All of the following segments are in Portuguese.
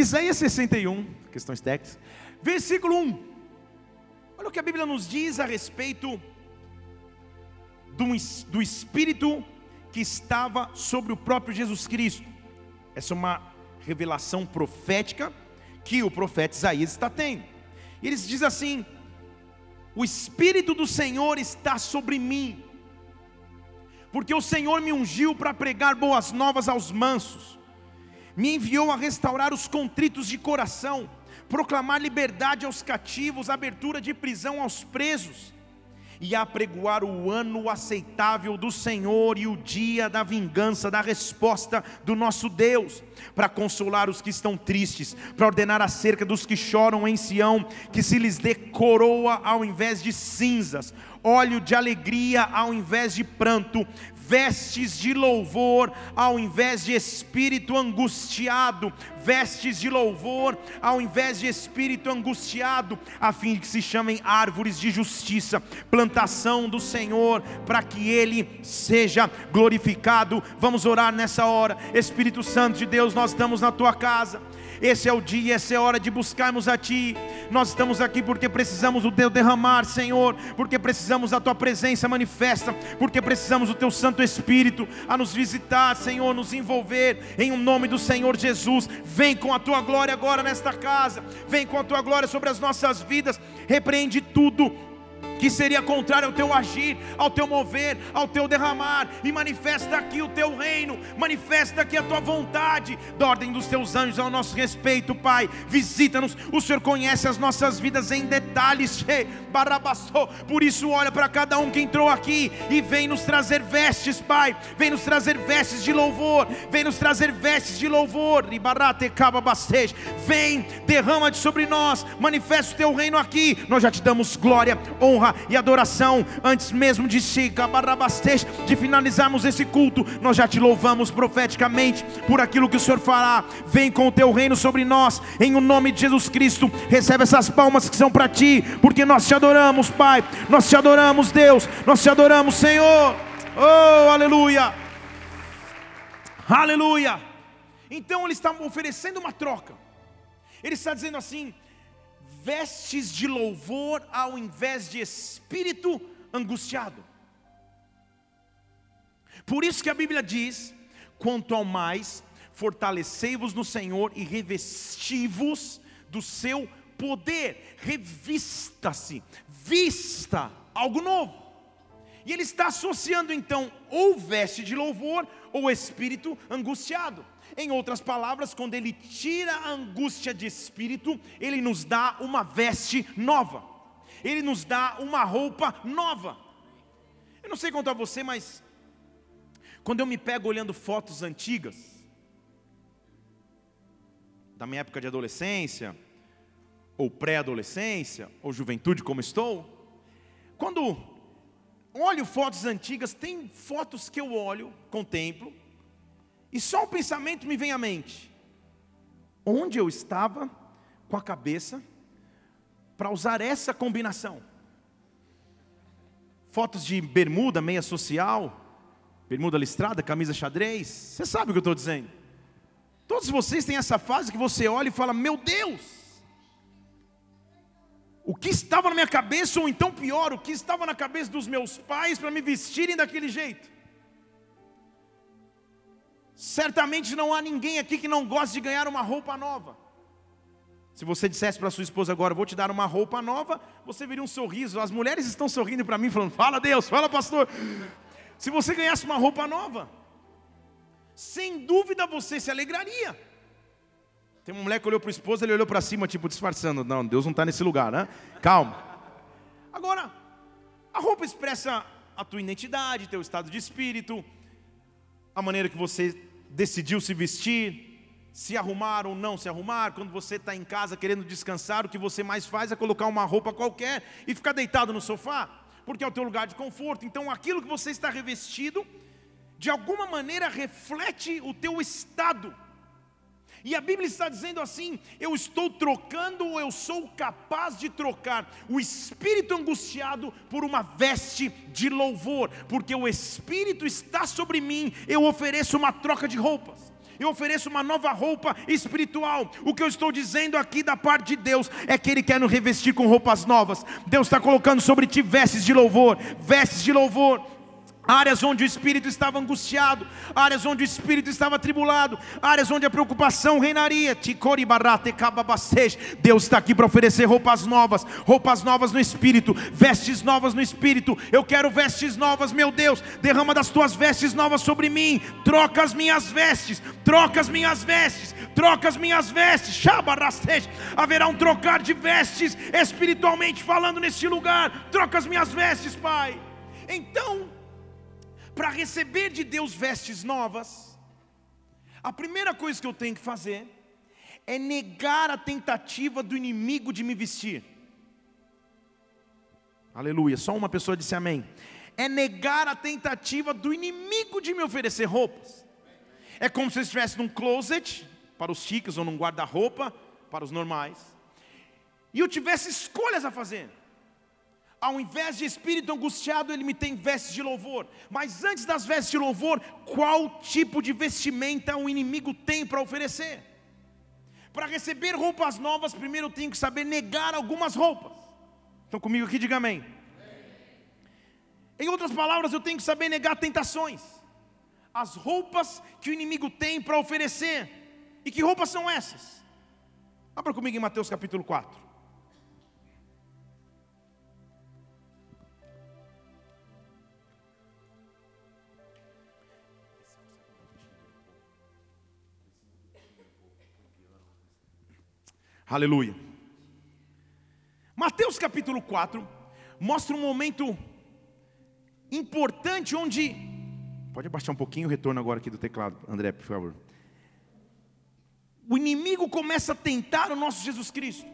Isaías 61, questões técnicas, versículo 1. Olha o que a Bíblia nos diz a respeito do, do Espírito que estava sobre o próprio Jesus Cristo. Essa é uma revelação profética que o profeta Isaías está tendo. E eles diz assim: O Espírito do Senhor está sobre mim, porque o Senhor me ungiu para pregar boas novas aos mansos, me enviou a restaurar os contritos de coração, proclamar liberdade aos cativos, abertura de prisão aos presos e apregoar o ano aceitável do Senhor e o dia da vingança, da resposta do nosso Deus, para consolar os que estão tristes, para ordenar acerca dos que choram em Sião, que se lhes dê coroa ao invés de cinzas, óleo de alegria ao invés de pranto, vestes de louvor ao invés de espírito angustiado, vestes de louvor ao invés de espírito angustiado, a fim de que se chamem árvores de justiça, plantação do Senhor, para que Ele seja glorificado. Vamos orar nessa hora, Espírito Santo de Deus, nós estamos na tua casa. Esse é o dia, essa é a hora de buscarmos a Ti. Nós estamos aqui porque precisamos do Teu derramar, Senhor, porque precisamos da Tua presença manifesta, porque precisamos do Teu Santo Espírito a nos visitar, Senhor, nos envolver, em um nome do Senhor Jesus. Vem com a Tua glória agora nesta casa, vem com a Tua glória sobre as nossas vidas, repreende tudo que seria contrário ao teu agir, ao teu mover, ao teu derramar, e manifesta aqui o teu reino, manifesta aqui a tua vontade, da ordem dos teus anjos ao nosso respeito, Pai. Visita-nos, o Senhor conhece as nossas vidas em detalhes, por isso olha para cada um que entrou aqui e vem nos trazer vestes, Pai, vem nos trazer vestes de louvor, vem nos trazer vestes de louvor, vem, derrama-te sobre nós, manifesta o teu reino aqui, nós já te damos glória, honra e adoração, antes mesmo de de finalizarmos esse culto, nós já te louvamos profeticamente por aquilo que o Senhor fará. Vem com o teu reino sobre nós, em o nome de Jesus Cristo. Recebe essas palmas que são para ti, porque nós te adoramos, Pai. Nós te adoramos, Deus. Nós te adoramos, Senhor. Oh, aleluia. Aleluia. Então ele está oferecendo uma troca. Ele está dizendo assim: vestes de louvor ao invés de espírito angustiado. Por isso que a Bíblia diz: quanto ao mais, fortalecei-vos no Senhor e revesti-vos do seu poder. Revista-se, vista algo novo. E ele está associando então ou veste de louvor ou espírito angustiado. Em outras palavras, quando Ele tira a angústia de espírito, Ele nos dá uma veste nova, Ele nos dá uma roupa nova. Eu não sei contar você, mas quando eu me pego olhando fotos antigas, da minha época de adolescência, ou pré-adolescência, ou juventude como estou, quando olho fotos antigas, tem fotos que eu olho, contemplo, e só um pensamento me vem à mente: onde eu estava com a cabeça para usar essa combinação? Fotos de bermuda, meia social, bermuda listrada, camisa xadrez. Você sabe o que eu estou dizendo? Todos vocês têm essa fase que você olha e fala: Meu Deus! O que estava na minha cabeça, ou então pior, o que estava na cabeça dos meus pais para me vestirem daquele jeito? Certamente não há ninguém aqui que não goste de ganhar uma roupa nova. Se você dissesse para sua esposa agora, vou te dar uma roupa nova, você veria um sorriso. As mulheres estão sorrindo para mim, falando: Fala Deus, fala pastor. Se você ganhasse uma roupa nova, sem dúvida você se alegraria. Tem uma mulher que olhou para o esposo, ele olhou para cima, tipo disfarçando: Não, Deus não está nesse lugar, né? Calma. Agora, a roupa expressa a tua identidade, teu estado de espírito, a maneira que você decidiu se vestir, se arrumar ou não se arrumar, quando você está em casa querendo descansar, o que você mais faz é colocar uma roupa qualquer e ficar deitado no sofá, porque é o teu lugar de conforto. Então aquilo que você está revestido, de alguma maneira reflete o teu estado e a Bíblia está dizendo assim: eu estou trocando ou eu sou capaz de trocar o espírito angustiado por uma veste de louvor, porque o espírito está sobre mim, eu ofereço uma troca de roupas. eu ofereço uma nova roupa espiritual. O que eu estou dizendo aqui da parte de Deus é que Ele quer nos revestir com roupas novas. Deus está colocando sobre ti vestes de louvor, vestes de louvor áreas onde o espírito estava angustiado, áreas onde o espírito estava atribulado, áreas onde a preocupação reinaria. Deus está aqui para oferecer roupas novas, roupas novas no espírito, vestes novas no espírito. Eu quero vestes novas, meu Deus. Derrama das tuas vestes novas sobre mim. Troca as minhas vestes, troca as minhas vestes, troca as minhas vestes. Haverá um trocar de vestes espiritualmente falando neste lugar. Troca as minhas vestes, Pai. Então, para receber de Deus vestes novas, a primeira coisa que eu tenho que fazer é negar a tentativa do inimigo de me vestir. Aleluia, só uma pessoa disse amém. É negar a tentativa do inimigo de me oferecer roupas. É como se eu estivesse num closet para os chiques ou num guarda-roupa para os normais. E eu tivesse escolhas a fazer ao invés de espírito angustiado, ele me tem vestes de louvor. Mas antes das vestes de louvor, qual tipo de vestimenta o inimigo tem para oferecer? Para receber roupas novas, primeiro eu tenho que saber negar algumas roupas. Estão comigo aqui? Diga amém. Em outras palavras, eu tenho que saber negar tentações. As roupas que o inimigo tem para oferecer. E que roupas são essas? Abra comigo em Mateus capítulo 4. Aleluia. Mateus capítulo 4 mostra um momento importante onde. Pode abaixar um pouquinho o retorno agora aqui do teclado, André, por favor. O inimigo começa a tentar o nosso Jesus Cristo.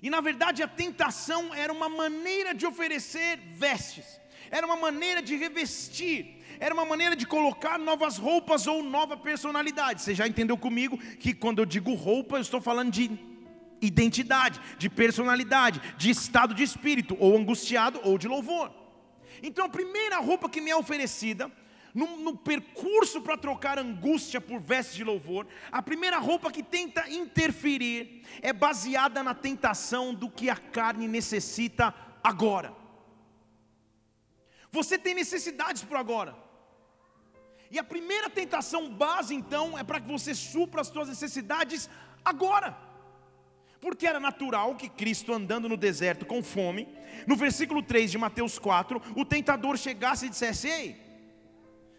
E na verdade a tentação era uma maneira de oferecer vestes, era uma maneira de revestir, era uma maneira de colocar novas roupas ou nova personalidade. Você já entendeu comigo que quando eu digo roupa, eu estou falando de identidade, de personalidade, de estado de espírito, ou angustiado ou de louvor. Então a primeira roupa que me é oferecida, no, no percurso para trocar angústia por vestes de louvor, a primeira roupa que tenta interferir é baseada na tentação do que a carne necessita agora. Você tem necessidades por agora. E a primeira tentação base, então, é para que você supra as suas necessidades agora. Porque era natural que Cristo, andando no deserto com fome, no versículo 3 de Mateus 4, o tentador chegasse e dissesse: Ei,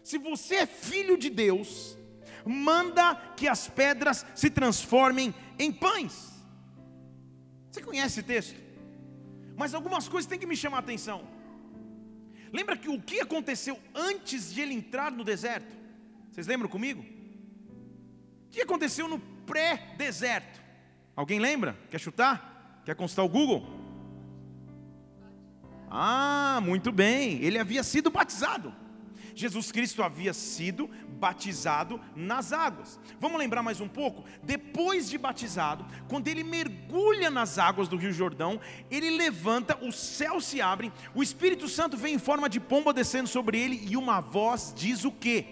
se você é filho de Deus, manda que as pedras se transformem em pães. Você conhece esse texto? Mas algumas coisas têm que me chamar a atenção. Lembra que o que aconteceu antes de ele entrar no deserto? Vocês lembram comigo? O que aconteceu no pré-deserto? Alguém lembra? Quer chutar? Quer consultar o Google? Ah, muito bem. Ele havia sido batizado. Jesus Cristo havia sido batizado nas águas. Vamos lembrar mais um pouco? Depois de batizado, quando ele mergulha nas águas do Rio Jordão, ele levanta, os céus se abrem, o Espírito Santo vem em forma de pomba descendo sobre ele e uma voz diz o quê?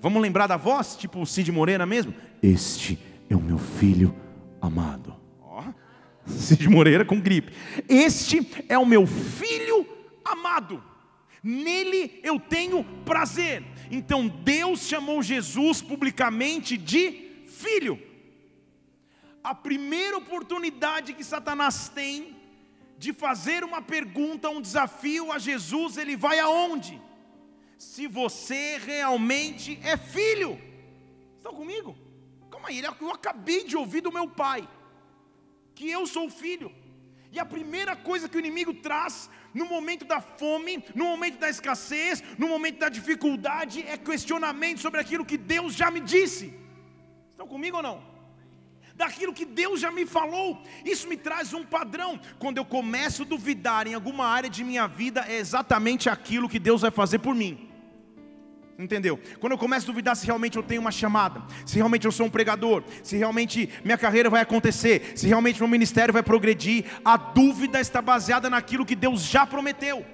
Vamos lembrar da voz, tipo Cid Moreira mesmo? Este é o meu filho amado. Ó, Cid Moreira com gripe. Este é o meu filho amado nele eu tenho prazer. Então Deus chamou Jesus publicamente de filho. A primeira oportunidade que Satanás tem de fazer uma pergunta, um desafio a Jesus, ele vai aonde? Se você realmente é filho. Estão comigo? Calma aí, eu acabei de ouvir do meu pai que eu sou filho. E a primeira coisa que o inimigo traz no momento da fome, no momento da escassez, no momento da dificuldade, é questionamento sobre aquilo que Deus já me disse. Estão comigo ou não? Daquilo que Deus já me falou, isso me traz um padrão. Quando eu começo a duvidar em alguma área de minha vida, é exatamente aquilo que Deus vai fazer por mim. Entendeu? Quando eu começo a duvidar se realmente eu tenho uma chamada, se realmente eu sou um pregador, se realmente minha carreira vai acontecer, se realmente meu ministério vai progredir, a dúvida está baseada naquilo que Deus já prometeu.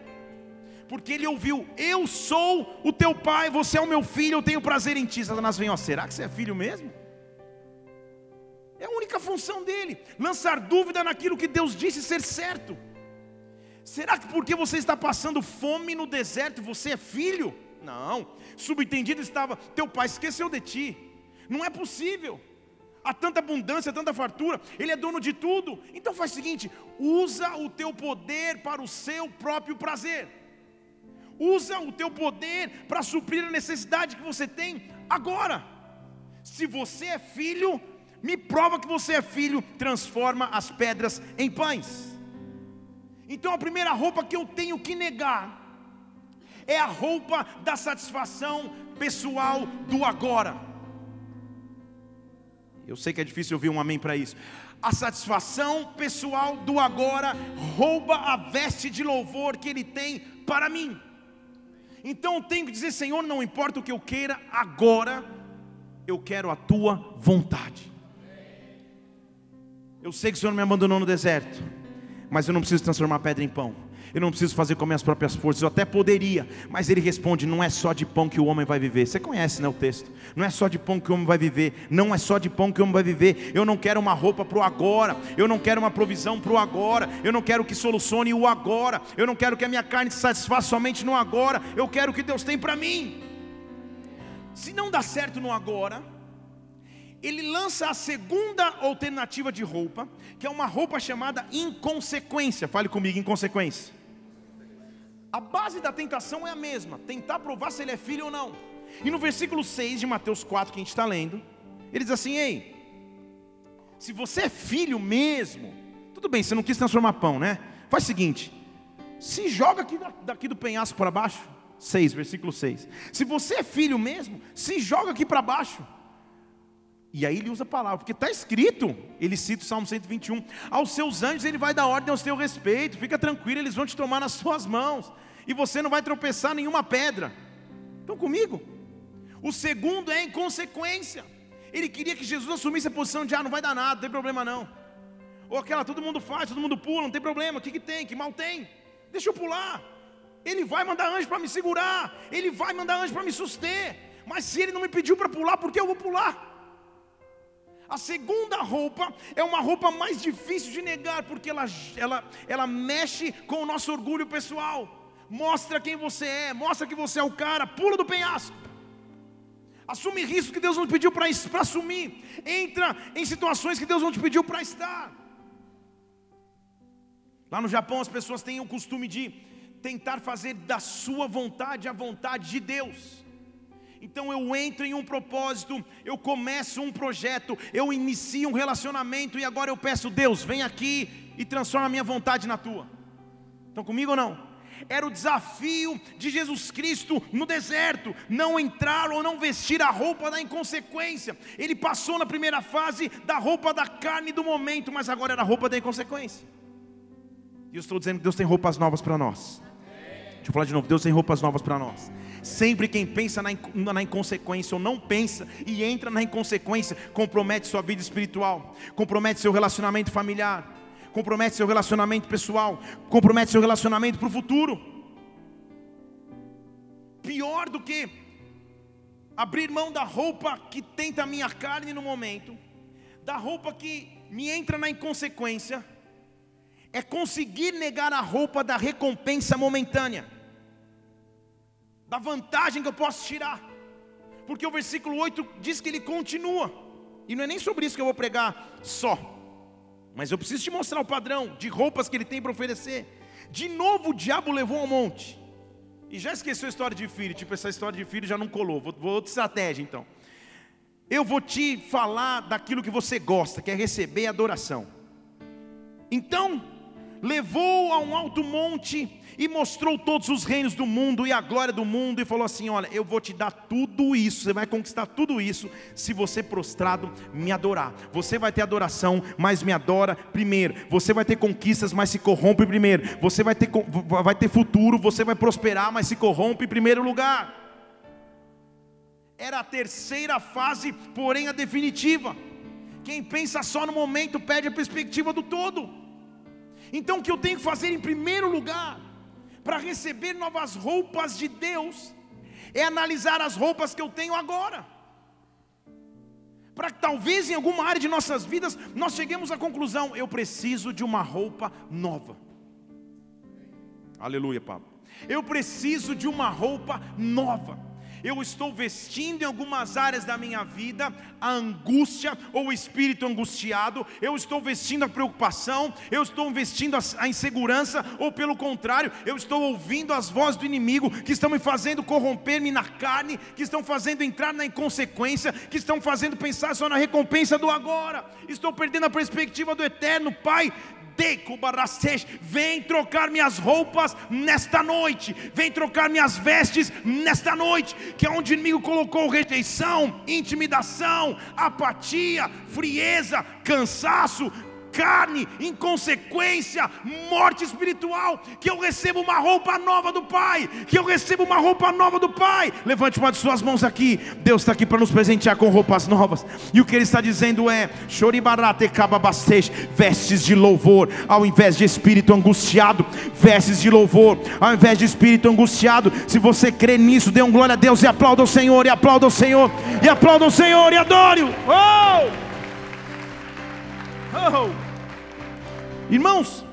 Porque ele ouviu: Eu sou o teu pai, você é o meu filho, eu tenho prazer em ti. Satanás vem, ó, será que você é filho mesmo? É a única função dele, lançar dúvida naquilo que Deus disse ser certo. Será que porque você está passando fome no deserto, você é filho? Não. Subentendido estava, teu pai esqueceu de ti. Não é possível. Há tanta abundância, tanta fartura, ele é dono de tudo. Então faz o seguinte: usa o teu poder para o seu próprio prazer. Usa o teu poder para suprir a necessidade que você tem agora. Se você é filho, me prova que você é filho, transforma as pedras em pães. Então a primeira roupa que eu tenho que negar é a roupa da satisfação pessoal do agora. Eu sei que é difícil ouvir um amém para isso. A satisfação pessoal do agora rouba a veste de louvor que ele tem para mim. Então eu tenho que dizer, Senhor, não importa o que eu queira agora, eu quero a tua vontade. Eu sei que o Senhor me abandonou no deserto, mas eu não preciso transformar pedra em pão eu não preciso fazer com minhas próprias forças, eu até poderia, mas ele responde: não é só de pão que o homem vai viver. Você conhece, né, o texto? Não é só de pão que o homem vai viver, não é só de pão que o homem vai viver. Eu não quero uma roupa para o agora, eu não quero uma provisão para o agora, eu não quero que solucione o agora, eu não quero que a minha carne se satisfaça somente no agora, eu quero o que Deus tem para mim. Se não dá certo no agora, ele lança a segunda alternativa de roupa, que é uma roupa chamada inconsequência. Fale comigo, inconsequência. A base da tentação é a mesma: tentar provar se ele é filho ou não. E no versículo 6 de Mateus 4, que a gente está lendo, ele diz assim: Ei, se você é filho mesmo, tudo bem, você não quis transformar pão, né? Faz o seguinte: se joga aqui daqui do penhasco para baixo. 6, versículo 6. Se você é filho mesmo, se joga aqui para baixo. E aí ele usa a palavra, porque está escrito, ele cita o Salmo 121, aos seus anjos ele vai dar ordem ao seu respeito, fica tranquilo, eles vão te tomar nas suas mãos e você não vai tropeçar nenhuma pedra. Estão comigo? O segundo é inconsequência. Ele queria que Jesus assumisse a posição de ah, não vai dar nada, não tem problema não. Ou aquela, todo mundo faz, todo mundo pula, não tem problema, o que, que tem? Que mal tem? Deixa eu pular. Ele vai mandar anjo para me segurar, ele vai mandar anjo para me suster. Mas se ele não me pediu para pular, por que eu vou pular? A segunda roupa é uma roupa mais difícil de negar, porque ela, ela, ela mexe com o nosso orgulho pessoal mostra quem você é, mostra que você é o cara, pula do penhasco. Assume risco que Deus não te pediu para assumir. Entra em situações que Deus não te pediu para estar. Lá no Japão as pessoas têm o costume de tentar fazer da sua vontade a vontade de Deus. Então eu entro em um propósito, eu começo um projeto, eu inicio um relacionamento e agora eu peço, Deus, vem aqui e transforma a minha vontade na tua. Estão comigo ou não? Era o desafio de Jesus Cristo no deserto, não entrar ou não vestir a roupa da inconsequência. Ele passou na primeira fase da roupa da carne do momento, mas agora era a roupa da inconsequência. E eu estou dizendo que Deus tem roupas novas para nós. Deixa eu falar de novo, Deus tem roupas novas para nós. Sempre quem pensa na, na inconsequência ou não pensa e entra na inconsequência, compromete sua vida espiritual, compromete seu relacionamento familiar, compromete seu relacionamento pessoal, compromete seu relacionamento para o futuro. Pior do que abrir mão da roupa que tenta a minha carne no momento, da roupa que me entra na inconsequência, é conseguir negar a roupa da recompensa momentânea, da vantagem que eu posso tirar, porque o versículo 8 diz que ele continua, e não é nem sobre isso que eu vou pregar só. Mas eu preciso te mostrar o padrão de roupas que ele tem para oferecer. De novo o diabo levou ao monte. E já esqueceu a história de filho, tipo, essa história de filho já não colou. Vou, vou outra estratégia então. Eu vou te falar daquilo que você gosta, que é receber adoração. Então, levou a um alto monte e mostrou todos os reinos do mundo e a glória do mundo e falou assim: Olha, eu vou te dar tudo isso, você vai conquistar tudo isso se você prostrado me adorar. Você vai ter adoração, mas me adora primeiro. Você vai ter conquistas, mas se corrompe primeiro. Você vai ter, vai ter futuro, você vai prosperar, mas se corrompe em primeiro lugar. Era a terceira fase, porém a definitiva. Quem pensa só no momento perde a perspectiva do todo. Então o que eu tenho que fazer em primeiro lugar para receber novas roupas de Deus, é analisar as roupas que eu tenho agora. Para que talvez em alguma área de nossas vidas nós cheguemos à conclusão: eu preciso de uma roupa nova. Aleluia, Pablo. Eu preciso de uma roupa nova eu estou vestindo em algumas áreas da minha vida a angústia ou o espírito angustiado, eu estou vestindo a preocupação, eu estou vestindo a insegurança, ou pelo contrário, eu estou ouvindo as vozes do inimigo que estão me fazendo corromper-me na carne, que estão fazendo entrar na inconsequência, que estão fazendo pensar só na recompensa do agora, estou perdendo a perspectiva do eterno, Pai, Vem trocar minhas roupas nesta noite. Vem trocar minhas vestes nesta noite. Que é onde o inimigo colocou rejeição, intimidação, apatia, frieza, cansaço, carne, inconsequência, morte espiritual, que eu recebo uma roupa nova do Pai, que eu recebo uma roupa nova do Pai. Levante uma de suas mãos aqui. Deus está aqui para nos presentear com roupas novas. E o que Ele está dizendo é: choribarate cababastej, vestes de louvor, ao invés de espírito angustiado, vestes de louvor, ao invés de espírito angustiado. Se você crê nisso, dê um glória a Deus e aplauda o Senhor, e aplauda o Senhor, e aplauda o Senhor, e adore-o. Oh! Oh! Irmãos,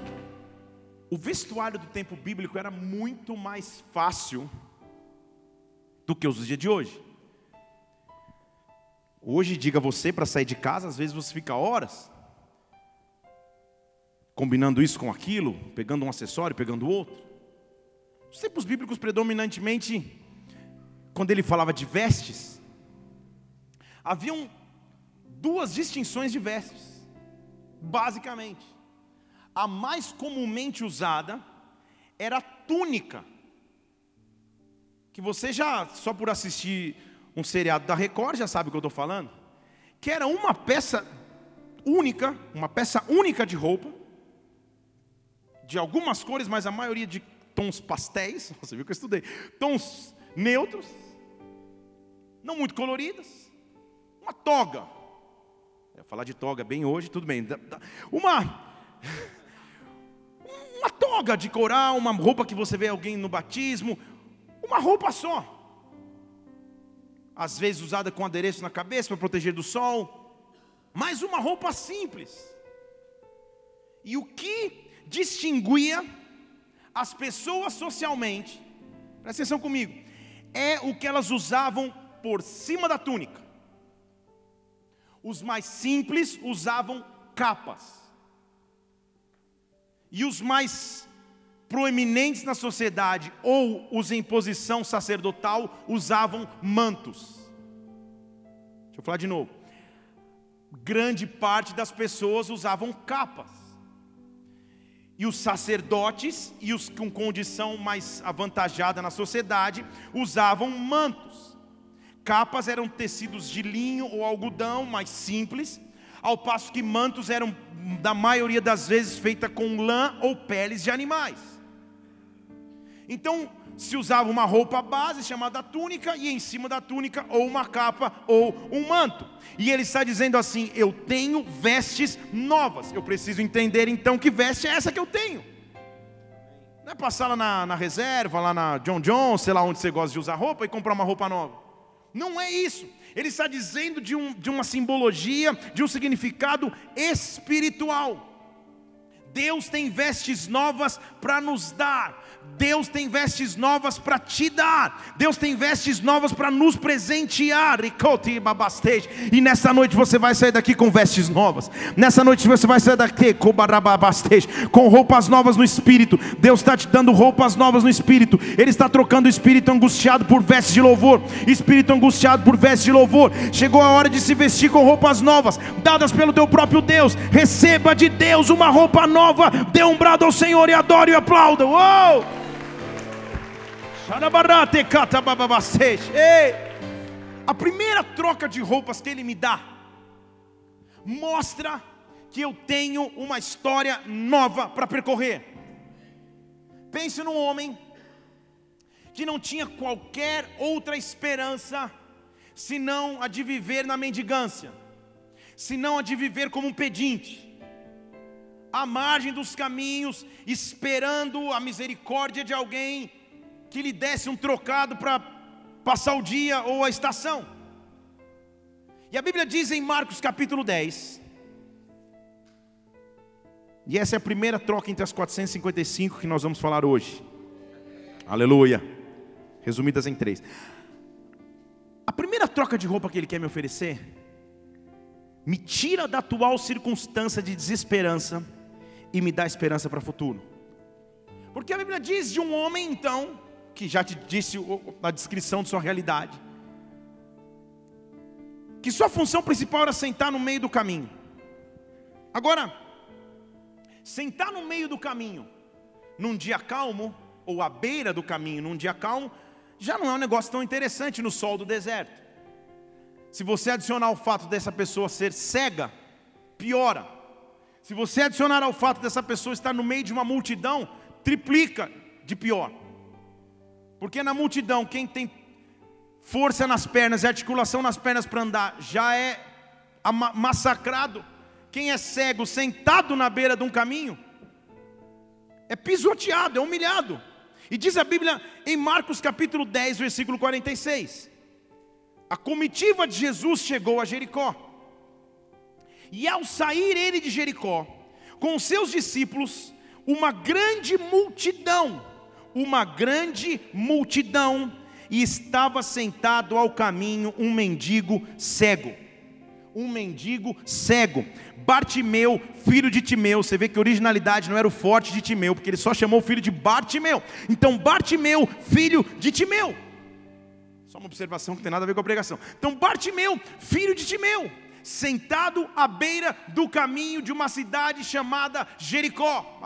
o vestuário do tempo bíblico era muito mais fácil do que os dias de hoje. Hoje, diga você, para sair de casa, às vezes você fica horas combinando isso com aquilo, pegando um acessório, pegando outro. Os tempos bíblicos, predominantemente, quando ele falava de vestes, haviam duas distinções de vestes, basicamente a mais comumente usada era a túnica. Que você já, só por assistir um seriado da Record, já sabe o que eu estou falando. Que era uma peça única, uma peça única de roupa, de algumas cores, mas a maioria de tons pastéis. Você viu que eu estudei? Tons neutros, não muito coloridas. Uma toga. Eu ia falar de toga bem hoje, tudo bem. Uma toga de coral, uma roupa que você vê alguém no batismo, uma roupa só. Às vezes usada com adereço na cabeça para proteger do sol, mas uma roupa simples. E o que distinguia as pessoas socialmente, presta atenção comigo, é o que elas usavam por cima da túnica. Os mais simples usavam capas. E os mais proeminentes na sociedade ou os em posição sacerdotal usavam mantos. Deixa eu falar de novo. Grande parte das pessoas usavam capas. E os sacerdotes e os com condição mais avantajada na sociedade usavam mantos. Capas eram tecidos de linho ou algodão mais simples, ao passo que mantos eram da maioria das vezes feita com lã ou peles de animais. Então, se usava uma roupa base chamada túnica e em cima da túnica ou uma capa ou um manto. E ele está dizendo assim: "Eu tenho vestes novas". Eu preciso entender então que veste é essa que eu tenho. Não é passar lá na, na reserva, lá na John John, sei lá onde você gosta de usar roupa e comprar uma roupa nova. Não é isso. Ele está dizendo de, um, de uma simbologia, de um significado espiritual. Deus tem vestes novas para nos dar. Deus tem vestes novas para te dar. Deus tem vestes novas para nos presentear. E nessa noite você vai sair daqui com vestes novas. Nessa noite você vai sair daqui com roupas novas no espírito. Deus está te dando roupas novas no espírito. Ele está trocando o espírito angustiado por vestes de louvor. Espírito angustiado por vestes de louvor. Chegou a hora de se vestir com roupas novas, dadas pelo teu próprio Deus. Receba de Deus uma roupa nova. Dê um brado ao Senhor e adore e aplauda. Uou! A primeira troca de roupas que ele me dá mostra que eu tenho uma história nova para percorrer. Pense num homem que não tinha qualquer outra esperança senão a de viver na mendigância, senão a de viver como um pedinte. à margem dos caminhos, esperando a misericórdia de alguém que lhe desse um trocado para passar o dia ou a estação. E a Bíblia diz em Marcos capítulo 10, e essa é a primeira troca entre as 455 que nós vamos falar hoje. Aleluia. Resumidas em três. A primeira troca de roupa que ele quer me oferecer me tira da atual circunstância de desesperança e me dá esperança para o futuro. Porque a Bíblia diz de um homem, então, que já te disse a descrição de sua realidade, que sua função principal era sentar no meio do caminho. Agora, sentar no meio do caminho, num dia calmo, ou à beira do caminho, num dia calmo, já não é um negócio tão interessante no sol do deserto. Se você adicionar o fato dessa pessoa ser cega, piora. Se você adicionar ao fato dessa pessoa estar no meio de uma multidão, triplica de pior. Porque na multidão, quem tem força nas pernas e articulação nas pernas para andar já é massacrado. Quem é cego, sentado na beira de um caminho, é pisoteado, é humilhado. E diz a Bíblia em Marcos capítulo 10, versículo 46. A comitiva de Jesus chegou a Jericó. E ao sair ele de Jericó, com seus discípulos, uma grande multidão, uma grande multidão, e estava sentado ao caminho um mendigo cego. Um mendigo cego. Bartimeu, filho de Timeu. Você vê que a originalidade não era o forte de Timeu, porque ele só chamou o filho de Bartimeu. Então, Bartimeu, filho de Timeu. Só uma observação que tem nada a ver com a pregação. Então, Bartimeu, filho de Timeu, sentado à beira do caminho de uma cidade chamada Jericó.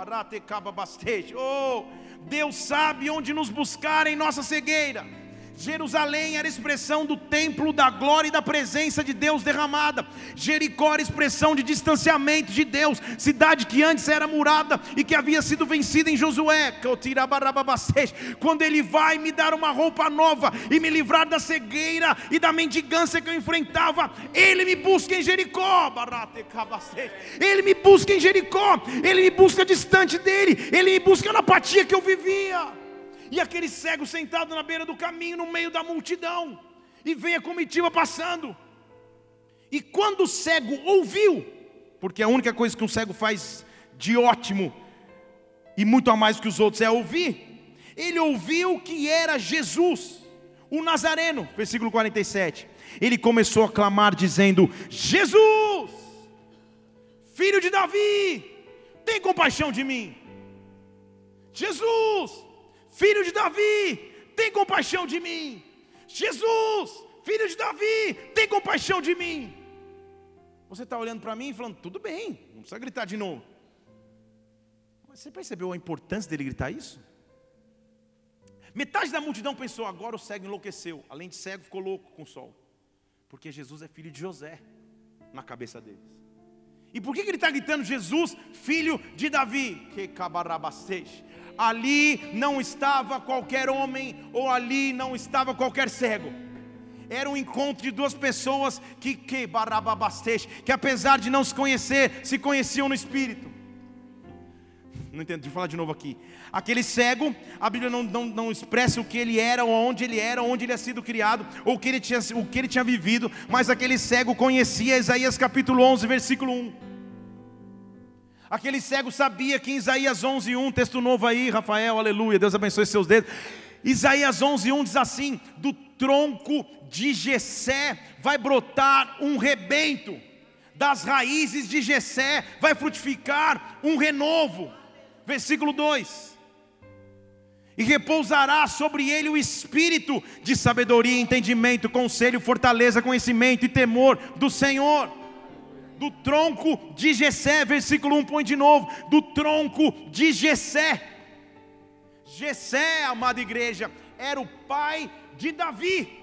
Oh, Deus sabe onde nos buscar em nossa cegueira. Jerusalém era expressão do templo da glória e da presença de Deus derramada. Jericó era expressão de distanciamento de Deus, cidade que antes era murada e que havia sido vencida em Josué. Quando ele vai me dar uma roupa nova e me livrar da cegueira e da mendigância que eu enfrentava, ele me busca em Jericó. Ele me busca em Jericó, ele me busca distante dele, ele me busca na apatia que eu vivia e aquele cego sentado na beira do caminho, no meio da multidão, e vem a comitiva passando. E quando o cego ouviu, porque a única coisa que um cego faz de ótimo e muito a mais que os outros é ouvir, ele ouviu que era Jesus, o Nazareno, versículo 47. Ele começou a clamar, dizendo: Jesus, filho de Davi, tem compaixão de mim. Jesus, filho de Davi, tem compaixão de mim. Jesus, filho de Davi, tem compaixão de mim. Você está olhando para mim e falando, tudo bem, não precisa gritar de novo. Mas você percebeu a importância dele gritar isso? Metade da multidão pensou, agora o cego enlouqueceu. Além de cego, ficou louco com o sol. Porque Jesus é filho de José, na cabeça deles. E por que, ele está gritando Jesus, filho de Davi? Que cabarabastej ali não estava qualquer homem, ou ali não estava qualquer cego. Era um encontro de duas pessoas que, que, que apesar de não se conhecer, se conheciam no Espírito. Não entendo, deixa eu falar de novo aqui. Aquele cego, a Bíblia não, não, não expressa o que ele era, ou onde ele era, onde ele tinha sido criado, ou o que ele tinha, o que ele tinha vivido, mas aquele cego conhecia Isaías capítulo 11, versículo 1. Aquele cego sabia que em Isaías 11:1, texto novo aí, Rafael, aleluia, Deus abençoe seus dedos. Isaías 11:1 diz assim: do tronco de Jessé vai brotar um rebento, das raízes de Jessé vai frutificar um renovo. Versículo 2. E repousará sobre ele o espírito de sabedoria, entendimento, conselho, fortaleza, conhecimento e temor do Senhor do tronco de Jessé, versículo 1 põe de novo, do tronco de Jessé. Jessé, amada igreja, era o pai de Davi.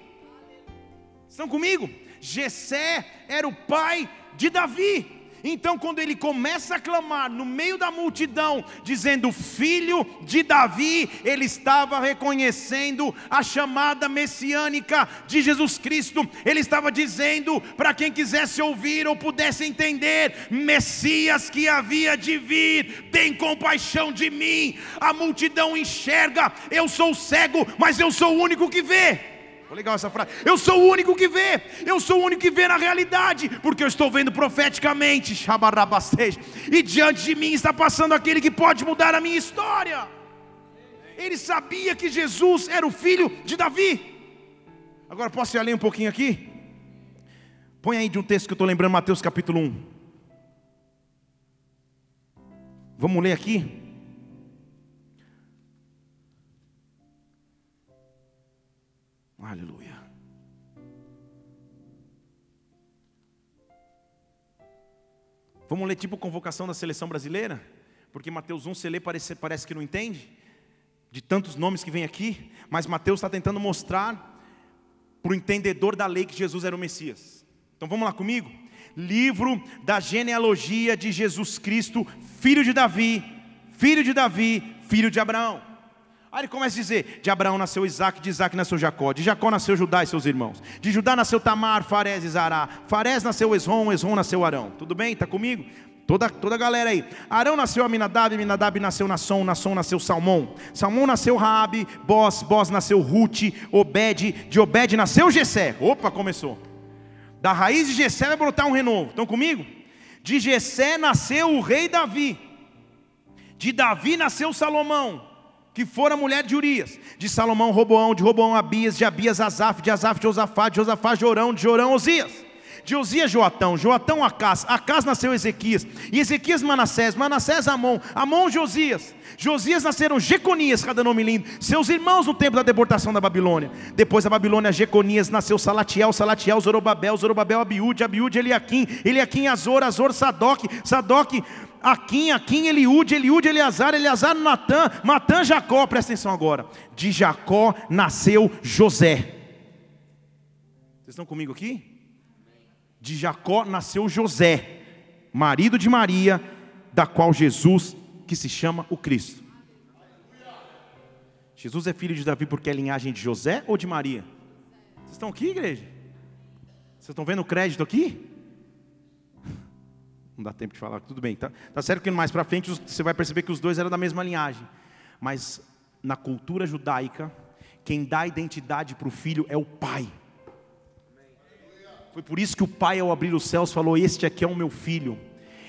Estão comigo? Jessé era o pai de Davi. Então, quando ele começa a clamar no meio da multidão, dizendo filho de Davi, ele estava reconhecendo a chamada messiânica de Jesus Cristo, ele estava dizendo para quem quisesse ouvir ou pudesse entender: Messias que havia de vir, tem compaixão de mim. A multidão enxerga, eu sou cego, mas eu sou o único que vê. Legal essa frase. Eu sou o único que vê. Eu sou o único que vê na realidade, porque eu estou vendo profeticamente. E diante de mim está passando aquele que pode mudar a minha história. Ele sabia que Jesus era o filho de Davi. Agora posso ir além um pouquinho aqui? Põe aí de um texto que eu estou lembrando, Mateus capítulo 1. Vamos ler aqui? Aleluia. Vamos ler tipo convocação da seleção brasileira? Porque Mateus 1 você lê, parece, parece que não entende, de tantos nomes que vem aqui, mas Mateus está tentando mostrar para o entendedor da lei que Jesus era o Messias. Então vamos lá comigo? Livro da genealogia de Jesus Cristo, filho de Davi, filho de Davi, filho de Abraão. Aí ele começa a dizer: de Abraão nasceu Isaac, de Isaac nasceu Jacó, de Jacó nasceu Judá e seus irmãos, de Judá nasceu Tamar, Farés e Zará, Farés nasceu Esrom, Esrom nasceu Arão. Tudo bem? Está comigo? Toda, toda a galera aí. Arão nasceu Aminadab, Aminadab nasceu Nasson, Nasson nasceu Salmão. Salmão nasceu Raabe, Boz, Boz nasceu Rute, Obed, de Obed nasceu Gesé. Opa, começou. Da raiz de Gesé vai brotar um renovo. Estão comigo? De Gesé nasceu o rei Davi. De Davi nasceu Salomão que fora mulher de Urias, de Salomão, Roboão, de Roboão, Abias, de Abias, Azaf, de Azaf, Josafá, de Josafá, Jorão, de Jorão, Osias. De Osias, Joatão, Joatão, Acás, Acás nasceu Ezequias, e Ezequias, Manassés, Manassés, Amon, Amon, Josias. Josias nasceram Jeconias, cada nome lindo, seus irmãos no tempo da deportação da Babilônia. Depois da Babilônia, Jeconias, nasceu Salatiel, Salatiel, Zorobabel, Zorobabel, Abiúde, Abiúde, Eliakim, Eliakim, Azor, Azor, Sadoc, Sadoc, Aquim, Aquim, Eliúde, Eliúde, Eleazar, Eleazar, Natã, Matã, Jacó, presta atenção agora. De Jacó nasceu José. Vocês estão comigo aqui? De Jacó nasceu José, marido de Maria, da qual Jesus, que se chama o Cristo. Jesus é filho de Davi porque é linhagem de José ou de Maria? Vocês estão aqui, igreja? Vocês estão vendo o crédito aqui? Não dá tempo de falar, tudo bem. Tá, tá certo que mais para frente você vai perceber que os dois eram da mesma linhagem. Mas na cultura judaica, quem dá identidade para o filho é o pai. Foi por isso que o pai, ao abrir os céus, falou: Este aqui é o meu filho.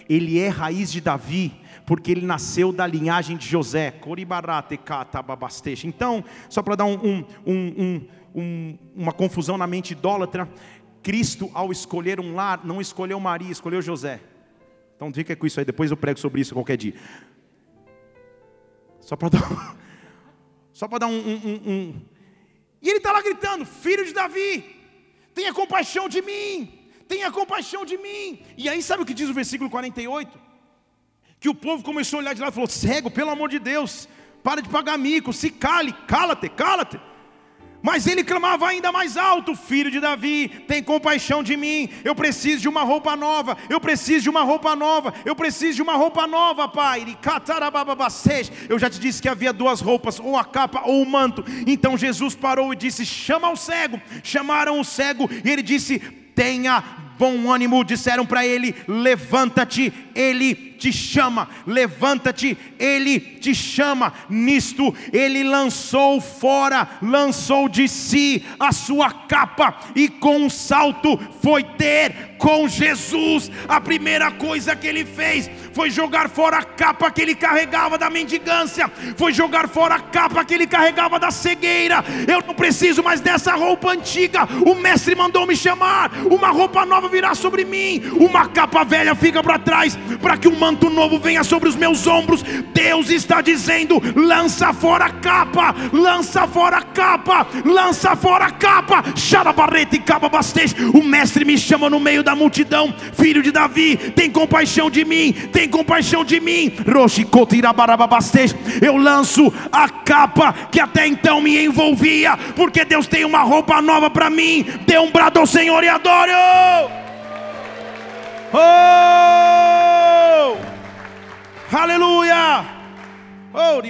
Ele é raiz de Davi, porque ele nasceu da linhagem de José. Então, só para dar um, um, um, uma confusão na mente idólatra, Cristo, ao escolher um lar, não escolheu Maria, escolheu José. Então fica com isso aí, depois eu prego sobre isso qualquer dia. Só para dar, só para dar um. E ele está lá gritando: Filho de Davi, tenha compaixão de mim, tenha compaixão de mim. E aí, sabe o que diz o versículo 48? Que o povo começou a olhar de lá e falou: Cego, pelo amor de Deus, para de pagar mico, se cale, cala-te, cala-te. Mas ele clamava ainda mais alto: Filho de Davi, tem compaixão de mim. Eu preciso de uma roupa nova. Eu preciso de uma roupa nova. Eu preciso de uma roupa nova, Pai. Eu já te disse que havia duas roupas, ou a capa ou o manto. Então Jesus parou e disse: Chama o cego. Chamaram o cego e ele disse: Tenha bom ânimo. Disseram para ele: Levanta-te, ele te chama, levanta-te, Ele te chama. Nisto, Ele lançou fora, lançou de si a sua capa e com um salto foi ter com Jesus. A primeira coisa que ele fez foi jogar fora a capa que ele carregava da mendigância, foi jogar fora a capa que ele carregava da cegueira. Eu não preciso mais dessa roupa antiga. O mestre mandou me chamar. Uma roupa nova virá sobre mim, uma capa velha fica para trás, para que o manto novo venha sobre os meus ombros. Deus está dizendo: lança fora a capa, lança fora a capa, lança fora a capa. Xarabarreta e capa bastante. O mestre me chama no meio da multidão, filho de Davi, tem compaixão de mim, tem compaixão de mim. Eu lanço a capa que até então me envolvia, porque Deus tem uma roupa nova para mim. Dê um brado ao Senhor e adoro. Oh! Aleluia! Oh,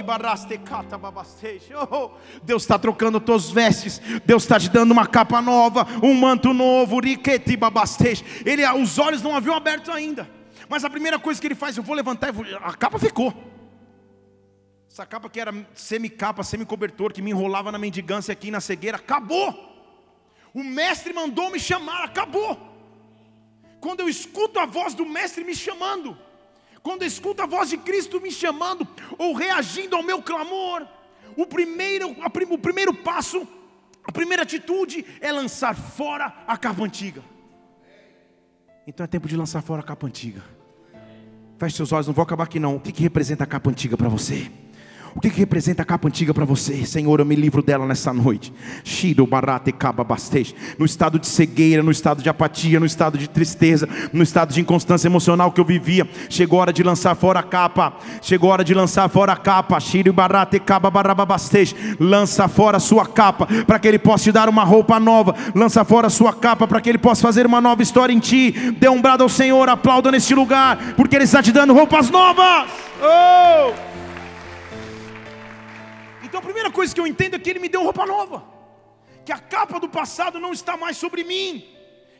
oh, Deus está trocando tuas vestes, Deus está te dando uma capa nova, um manto novo. Ele, os olhos não haviam aberto ainda, mas a primeira coisa que ele faz, eu vou levantar, a capa ficou. Essa capa que era semi-capa, semi-cobertor, que me enrolava na mendigância aqui na cegueira, acabou. O mestre mandou me chamar, acabou. Quando eu escuto a voz do mestre me chamando, quando escuto a voz de Cristo me chamando ou reagindo ao meu clamor, o primeiro, o primeiro passo, a primeira atitude é lançar fora a capa antiga. Então é tempo de lançar fora a capa antiga. Feche seus olhos, não vou acabar aqui não. O que, que representa a capa antiga para você? O que, que representa a capa antiga para você? Senhor, eu me livro dela nessa noite. Shiro barate caba No estado de cegueira, no estado de apatia, no estado de tristeza, no estado de inconstância emocional que eu vivia. Chegou a hora de lançar fora a capa. Chegou a hora de lançar fora a capa. Shiro barate caba Lança fora a sua capa para que Ele possa te dar uma roupa nova. Lança fora a sua capa para que Ele possa fazer uma nova história em ti. Dê um brado ao Senhor, aplauda neste lugar, porque Ele está te dando roupas novas. Oh! Então a primeira coisa que eu entendo é que Ele me deu roupa nova, que a capa do passado não está mais sobre mim,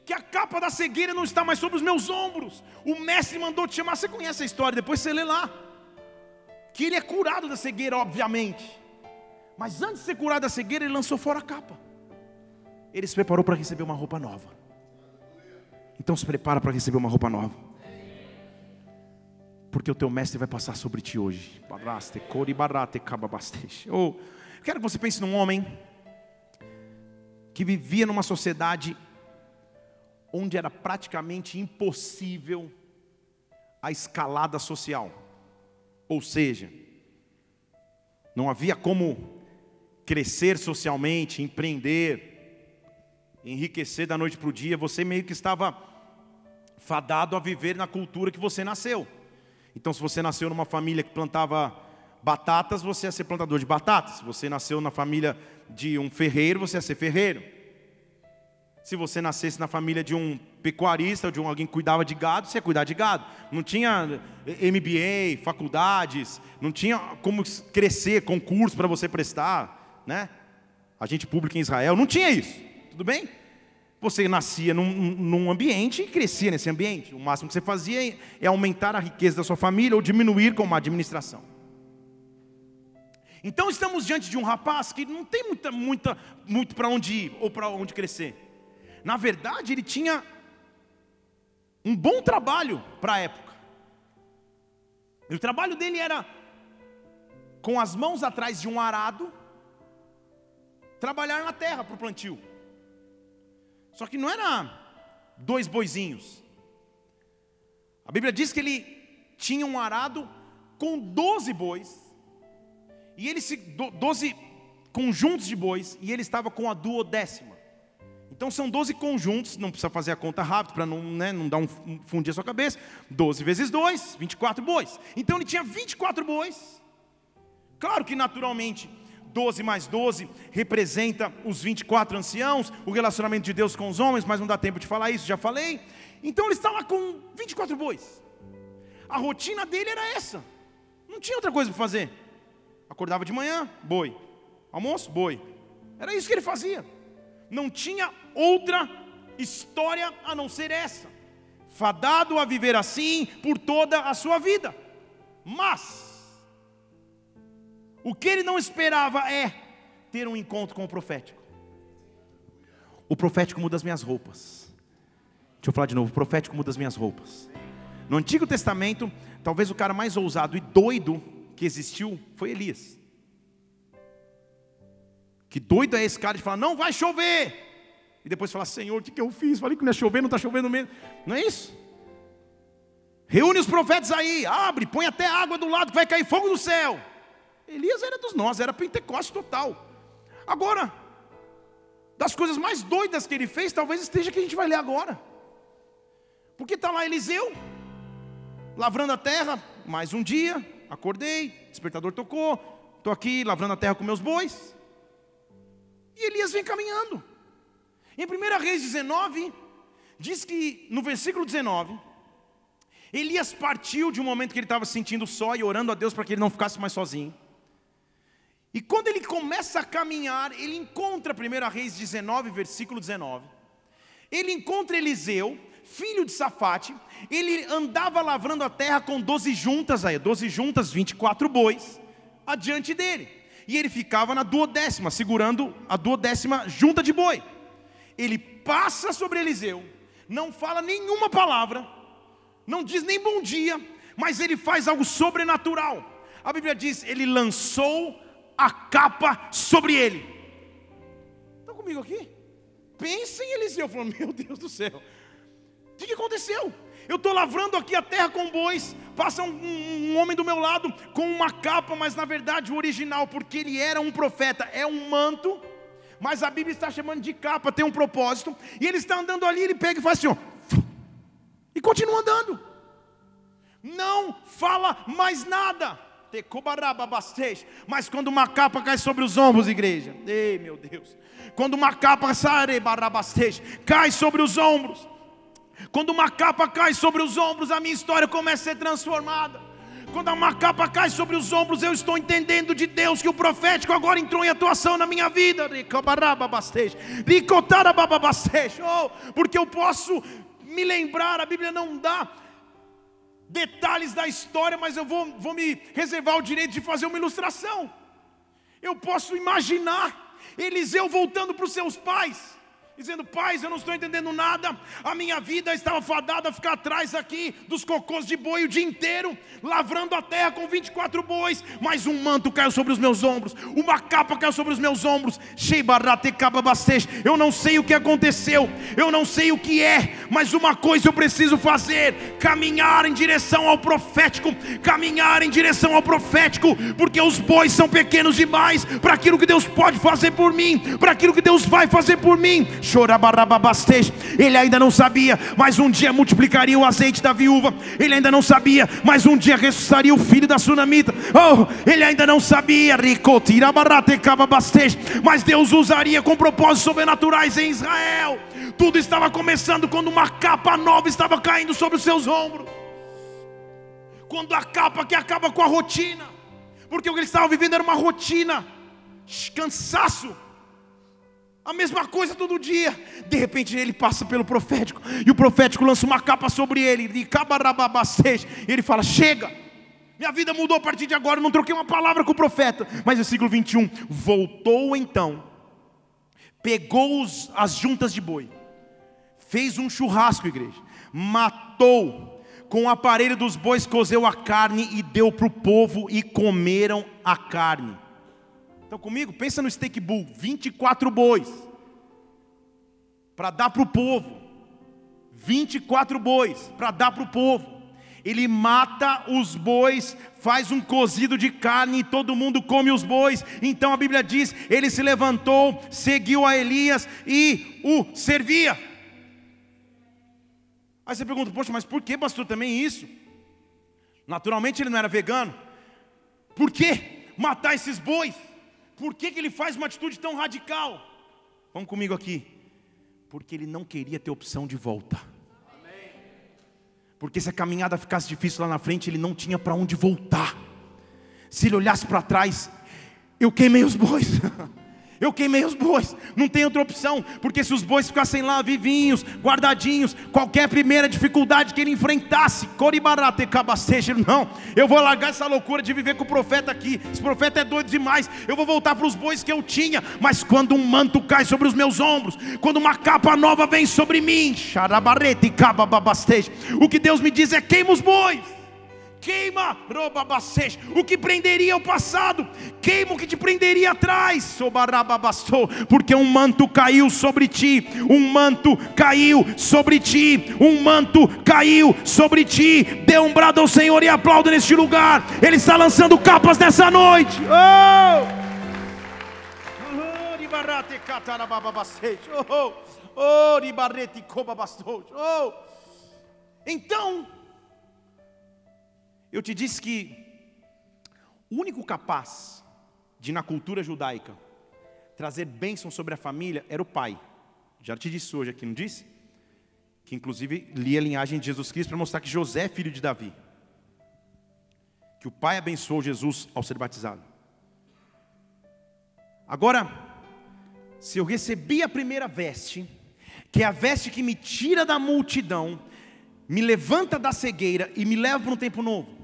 que a capa da cegueira não está mais sobre os meus ombros. O mestre mandou te chamar, você conhece a história, depois você lê lá. Que ele é curado da cegueira, obviamente. Mas antes de ser curado da cegueira, ele lançou fora a capa. Ele se preparou para receber uma roupa nova. Então se prepara para receber uma roupa nova porque o teu mestre vai passar sobre ti hoje. Ou, quero que você pense num homem que vivia numa sociedade onde era praticamente impossível a escalada social. Ou seja, não havia como crescer socialmente, empreender, enriquecer da noite para o dia. Você meio que estava fadado a viver na cultura que você nasceu. Então, se você nasceu numa família que plantava batatas, você ia ser plantador de batatas. Se você nasceu na família de um ferreiro, você ia ser ferreiro. Se você nascesse na família de um pecuarista ou de um, alguém que cuidava de gado, você ia cuidar de gado. Não tinha MBA, faculdades, não tinha como crescer, concurso para você prestar, né? Agente público em Israel, não tinha isso. Tudo bem? Você nascia num, num, ambiente e crescia nesse ambiente. O máximo que você fazia é aumentar a riqueza da sua família ou diminuir com uma administração. Então estamos diante de um rapaz que não tem muita, muita, muito para onde ir ou para onde crescer. Na verdade, ele tinha um bom trabalho para a época. E o trabalho dele era com as mãos atrás de um arado, trabalhar na terra para o plantio. Só que não era dois boizinhos. A Bíblia diz que ele tinha um arado com doze bois, e ele se doze conjuntos de bois, e ele estava com a duodécima. Então são 12 conjuntos, não precisa fazer a conta rápido para não, né, não dar um fundir a sua cabeça. 12 vezes 2, 24 bois. Então ele tinha 24 bois. Claro que naturalmente 12 mais 12 representa os 24 anciãos, o relacionamento de Deus com os homens, mas não dá tempo de falar isso, já falei. Então ele está lá com 24 bois. A rotina dele era essa. Não tinha outra coisa para fazer. Acordava de manhã, boi. Almoço, boi. Era isso que ele fazia. Não tinha outra história a não ser essa. Fadado a viver assim por toda a sua vida. Mas o que ele não esperava é ter um encontro com o profético. O profético muda as minhas roupas. Deixa eu falar de novo: o profético muda as minhas roupas. No Antigo Testamento, talvez o cara mais ousado e doido que existiu foi Elias. Que doido é esse cara de falar, não vai chover. E depois falar, Senhor, o que, eu fiz? Falei que não ia chover, não está chovendo mesmo. Não é isso? Reúne os profetas aí, abre, põe até água do lado que vai cair fogo do céu. Elias era dos nós, era Pentecoste total. Agora, das coisas mais doidas que ele fez, talvez esteja que a gente vai ler agora. Porque está lá Eliseu, lavrando a terra, mais um dia, acordei, despertador tocou, estou aqui lavrando a terra com meus bois. E Elias vem caminhando. Em 1 Reis 19, diz que no versículo 19, Elias partiu de um momento que ele estava se sentindo só e orando a Deus para que ele não ficasse mais sozinho. E quando ele começa a caminhar, ele encontra 1 Reis 19, versículo 19. Ele encontra Eliseu, filho de Safate, ele andava lavrando a terra com 12 juntas aí, 12 juntas, 24 bois, adiante dele. E ele ficava na duodécima, segurando a duodécima junta de boi. Ele passa sobre Eliseu, não fala nenhuma palavra, não diz nem bom dia, mas ele faz algo sobrenatural. A Bíblia diz: ele lançou a capa sobre ele. Estão comigo aqui? Pensa em Eliseu, falando: Meu Deus do céu, o que, que aconteceu? Eu estou lavrando aqui a terra com bois. Passa um, um, um, homem do meu lado com uma capa, mas na verdade o original, porque ele era um profeta, é um manto. Mas a Bíblia está chamando de capa, tem um propósito. E ele está andando ali, ele pega e faz assim, ó, e continua andando. Não fala mais nada. Mas quando uma capa cai sobre os ombros, igreja, ei meu Deus, quando uma capa cai sobre os ombros, quando uma capa cai sobre os ombros, a minha história começa a ser transformada. Quando uma capa cai sobre os ombros, eu estou entendendo de Deus que o profético agora entrou em atuação na minha vida. Oh, porque eu posso me lembrar, a Bíblia não dá detalhes da história, mas eu vou, vou me reservar o direito de fazer uma ilustração. Eu posso imaginar Eliseu voltando para os seus pais dizendo: Pais, eu não estou entendendo nada, a minha vida estava fadada a ficar atrás aqui dos cocôs de boi o dia inteiro, lavrando a terra com 24 bois, mas um manto caiu sobre os meus ombros, uma capa caiu sobre os meus ombros, eu não sei o que aconteceu, eu não sei o que é, mas uma coisa eu preciso fazer: caminhar em direção ao profético, caminhar em direção ao profético, porque os bois são pequenos demais para aquilo que Deus pode fazer por mim, para aquilo que Deus vai fazer por mim. Ele ainda não sabia, mas um dia multiplicaria o azeite da viúva. Ele ainda não sabia, mas um dia ressuscitaria o filho da sunamita. Oh, ele ainda não sabia, mas Deus usaria com propósitos sobrenaturais em Israel. Tudo estava começando quando uma capa nova estava caindo sobre os seus ombros. Quando a capa que acaba com a rotina, porque o que ele estava vivendo era uma rotina, cansaço a mesma coisa todo dia. De repente ele passa pelo profético. E o profético lança uma capa sobre ele. E ele fala: Chega. Minha vida mudou a partir de agora. Eu não troquei uma palavra com o profeta. Mas versículo 21. Voltou então. Pegou as juntas de boi. Fez um churrasco, igreja. Matou. Com o aparelho dos bois cozeu a carne e deu para o povo. E comeram a carne. Estão comigo? Pensa no steak bull, 24 bois. Para dar para o povo. 24 bois para dar para o povo. Ele mata os bois, faz um cozido de carne e todo mundo come os bois. Então a Bíblia diz: ele se levantou, seguiu a Elias e o servia. Aí você pergunta, poxa, mas por que, pastor, também isso? Naturalmente ele não era vegano. Por que matar esses bois? Por que, que ele faz uma atitude tão radical? Vamos comigo aqui. Porque ele não queria ter opção de volta. Porque se a caminhada ficasse difícil lá na frente, ele não tinha para onde voltar. Se ele olhasse para trás, eu queimei os bois. Eu queimei os bois, não tem outra opção, porque se os bois ficassem lá vivinhos, guardadinhos, qualquer primeira dificuldade que ele enfrentasse, não, eu vou largar essa loucura de viver com o profeta aqui. Esse profeta é doido demais. Eu vou voltar para os bois que eu tinha, mas quando um manto cai sobre os meus ombros, quando uma capa nova vem sobre mim, o que Deus me diz é queima os bois queima o que prenderia o passado, queima o que te prenderia atrás, porque um manto caiu sobre ti, um manto caiu sobre ti, um manto caiu sobre ti. Dê um brado ao Senhor e aplauda neste lugar. Ele está lançando capas nessa noite. Oh! Oh, oh, então, eu te disse que o único capaz de, na cultura judaica, trazer bênção sobre a família era o pai. Já te disse hoje aqui, não disse? que inclusive lia a linhagem de Jesus Cristo para mostrar que José é filho de Davi. Que o pai abençoou Jesus ao ser batizado. Agora, se eu recebi a primeira veste, que é a veste que me tira da multidão, me levanta da cegueira e me leva para um tempo novo.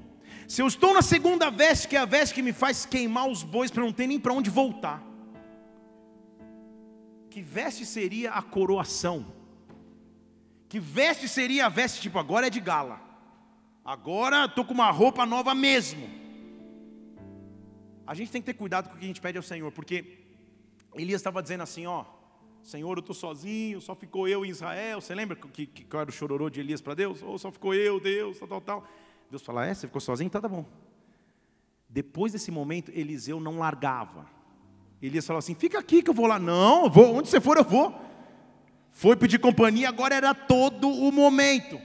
Se eu estou na segunda veste, que é a veste que me faz queimar os bois para não ter nem para onde voltar. Que veste seria a coroação? Que veste seria a veste tipo agora é de gala? Agora estou com uma roupa nova mesmo. A gente tem que ter cuidado com o que a gente pede ao Senhor, porque Elias estava dizendo assim, ó, Senhor, eu estou sozinho, só ficou eu em Israel. Você lembra que, que, que era o chororô de Elias para Deus? Ou oh, só ficou eu, Deus, tal, tal, tal. Deus fala, é, você ficou sozinho? Tá, tá bom. Depois desse momento, Eliseu não largava. Elias falou assim: fica aqui que eu vou lá. Não, vou, onde você for, eu vou. Foi pedir companhia, agora era todo o momento.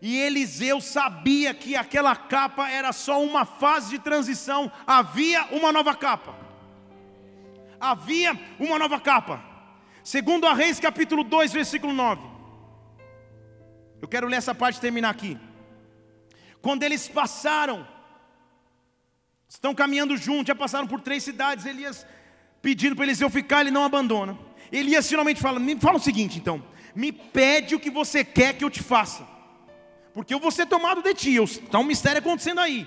E Eliseu sabia que aquela capa era só uma fase de transição, havia uma nova capa. Havia uma nova capa. Segundo a Reis, capítulo 2, versículo 9. Eu quero ler essa parte e terminar aqui. Quando eles passaram, estão caminhando juntos, já passaram por três cidades, Elias pedindo para Eliseu ficar, ele não abandona. Elias finalmente fala: Me fala o seguinte então, me pede o que você quer que eu te faça, porque eu vou ser tomado de ti, está um mistério acontecendo aí.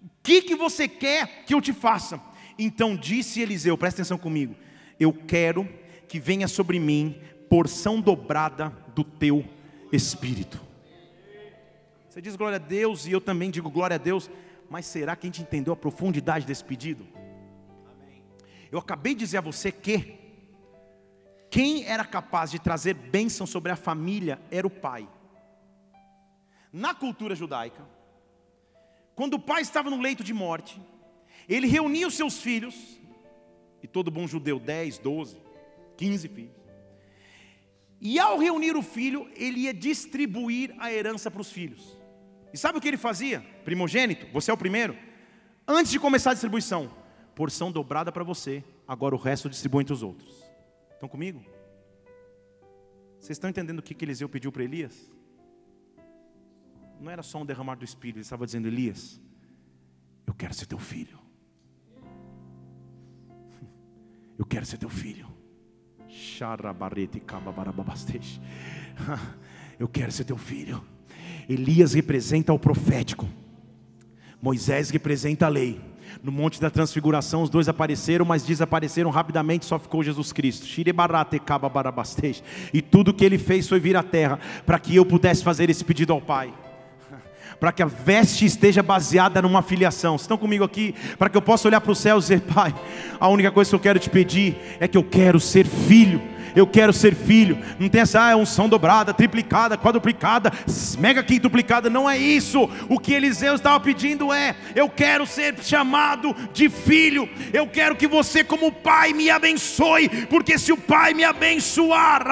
O que, que você quer que eu te faça? Então disse Eliseu, presta atenção comigo, eu quero que venha sobre mim porção dobrada do teu espírito. Você diz glória a Deus e eu também digo glória a Deus, mas será que a gente entendeu a profundidade desse pedido? Eu acabei de dizer a você que quem era capaz de trazer bênção sobre a família era o pai. Na cultura judaica, quando o pai estava no leito de morte, ele reunia os seus filhos, e todo bom judeu, 10, 12, 15 filhos. E ao reunir o filho, ele ia distribuir a herança para os filhos. E sabe o que ele fazia? Primogênito, você é o primeiro. Antes de começar a distribuição, porção dobrada para você, agora o resto distribui entre os outros. Estão comigo? Vocês estão entendendo o que, que Eliseu pediu para Elias? Não era só um derramar do Espírito, ele estava dizendo: Elias, eu quero ser teu filho. Eu quero ser teu filho. Eu quero ser teu filho. Elias representa o profético. Moisés representa a lei. No Monte da Transfiguração, os dois apareceram, mas desapareceram rapidamente, só ficou Jesus Cristo. E tudo que ele fez foi vir à terra, para que eu pudesse fazer esse pedido ao Pai para que a veste esteja baseada numa filiação. Estão comigo aqui? Para que eu possa olhar para o céu e dizer, Pai, a única coisa que eu quero te pedir é que eu quero ser filho eu quero ser filho. Não tem essa ah, unção dobrada, triplicada, quadruplicada, mega quintuplicada. Não é isso. O que Eliseu estava pedindo é: eu quero ser chamado de filho. Eu quero que você, como pai, me abençoe. Porque se o pai me abençoar,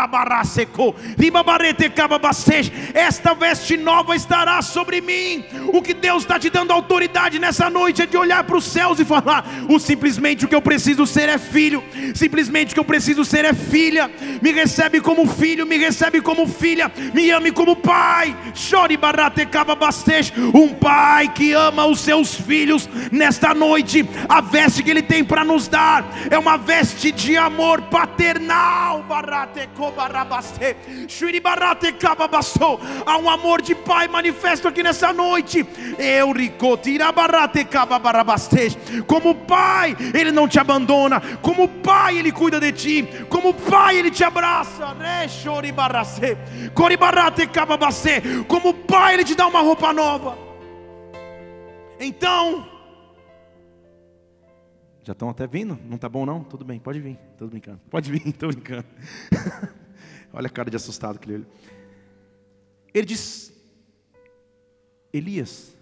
esta veste nova estará sobre mim. O que Deus está te dando autoridade nessa noite é de olhar para os céus e falar: o simplesmente o que eu preciso ser é filho. Simplesmente o que eu preciso ser é filha me recebe como filho, me recebe como filha, me ame como pai. Chore barate bastej, um pai que ama os seus filhos nesta noite. A veste que ele tem para nos dar é uma veste de amor paternal. Barate barabaste, shuri barate bastou. Há um amor de pai manifesto aqui nessa noite. Eu ricotira barate barabaste. Como pai, ele não te abandona. Como pai, ele cuida de ti. Como pai, ele te abraça, como pai, ele te dá uma roupa nova. Então, já estão até vindo? Não está bom não? Tudo bem, pode vir. Estou brincando. Pode vir, estou brincando. Olha a cara de assustado que ele. Ele diz: Elias,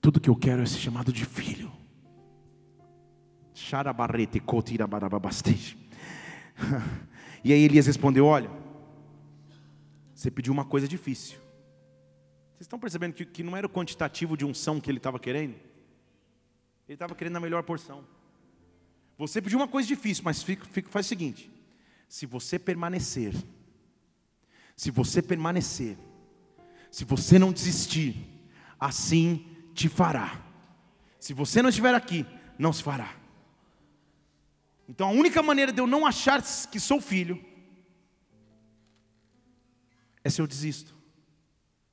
tudo que eu quero é ser chamado de filho. Xarabarrete, cotirabarabastej. E aí Elias respondeu: Olha, você pediu uma coisa difícil. Vocês estão percebendo que, que não era o quantitativo de unção que ele estava querendo? Ele estava querendo a melhor porção. Você pediu uma coisa difícil, mas fica, fica, faz o seguinte: se você permanecer, Se você permanecer, se você não desistir, assim te fará. Se você não estiver aqui, não se fará. Então a única maneira de eu não achar que sou filho é se eu desisto,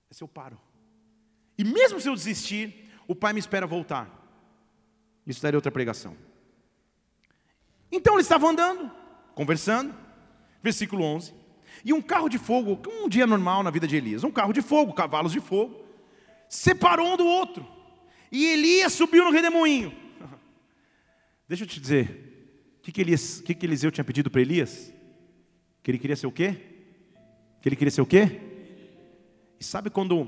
é se eu paro. E mesmo se eu desistir, o pai me espera voltar. Isso daria outra pregação. Então eles estavam andando, conversando, versículo 11. E um carro de fogo, um dia normal na vida de Elias, um carro de fogo, cavalos de fogo, separou um do outro. E Elias subiu no redemoinho. Deixa eu te dizer, o que, que, Elias, que, que Eliseu tinha pedido para Elias? Que ele queria ser o quê? Que ele queria ser o quê? E sabe quando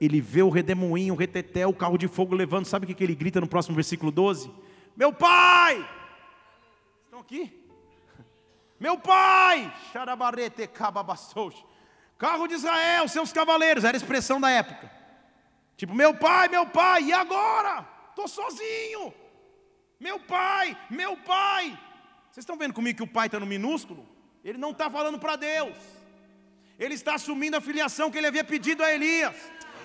ele vê o redemoinho, o reteté, o carro de fogo levando, sabe o que, que ele grita no próximo versículo 12? Meu pai! Estão aqui? Meu pai! Carro de Israel, seus cavaleiros, era a expressão da época. Tipo, meu pai, meu pai, e agora? Estou sozinho. Meu pai, meu pai. Vocês estão vendo comigo que o pai está no minúsculo? Ele não está falando para Deus. Ele está assumindo a filiação que ele havia pedido a Elias.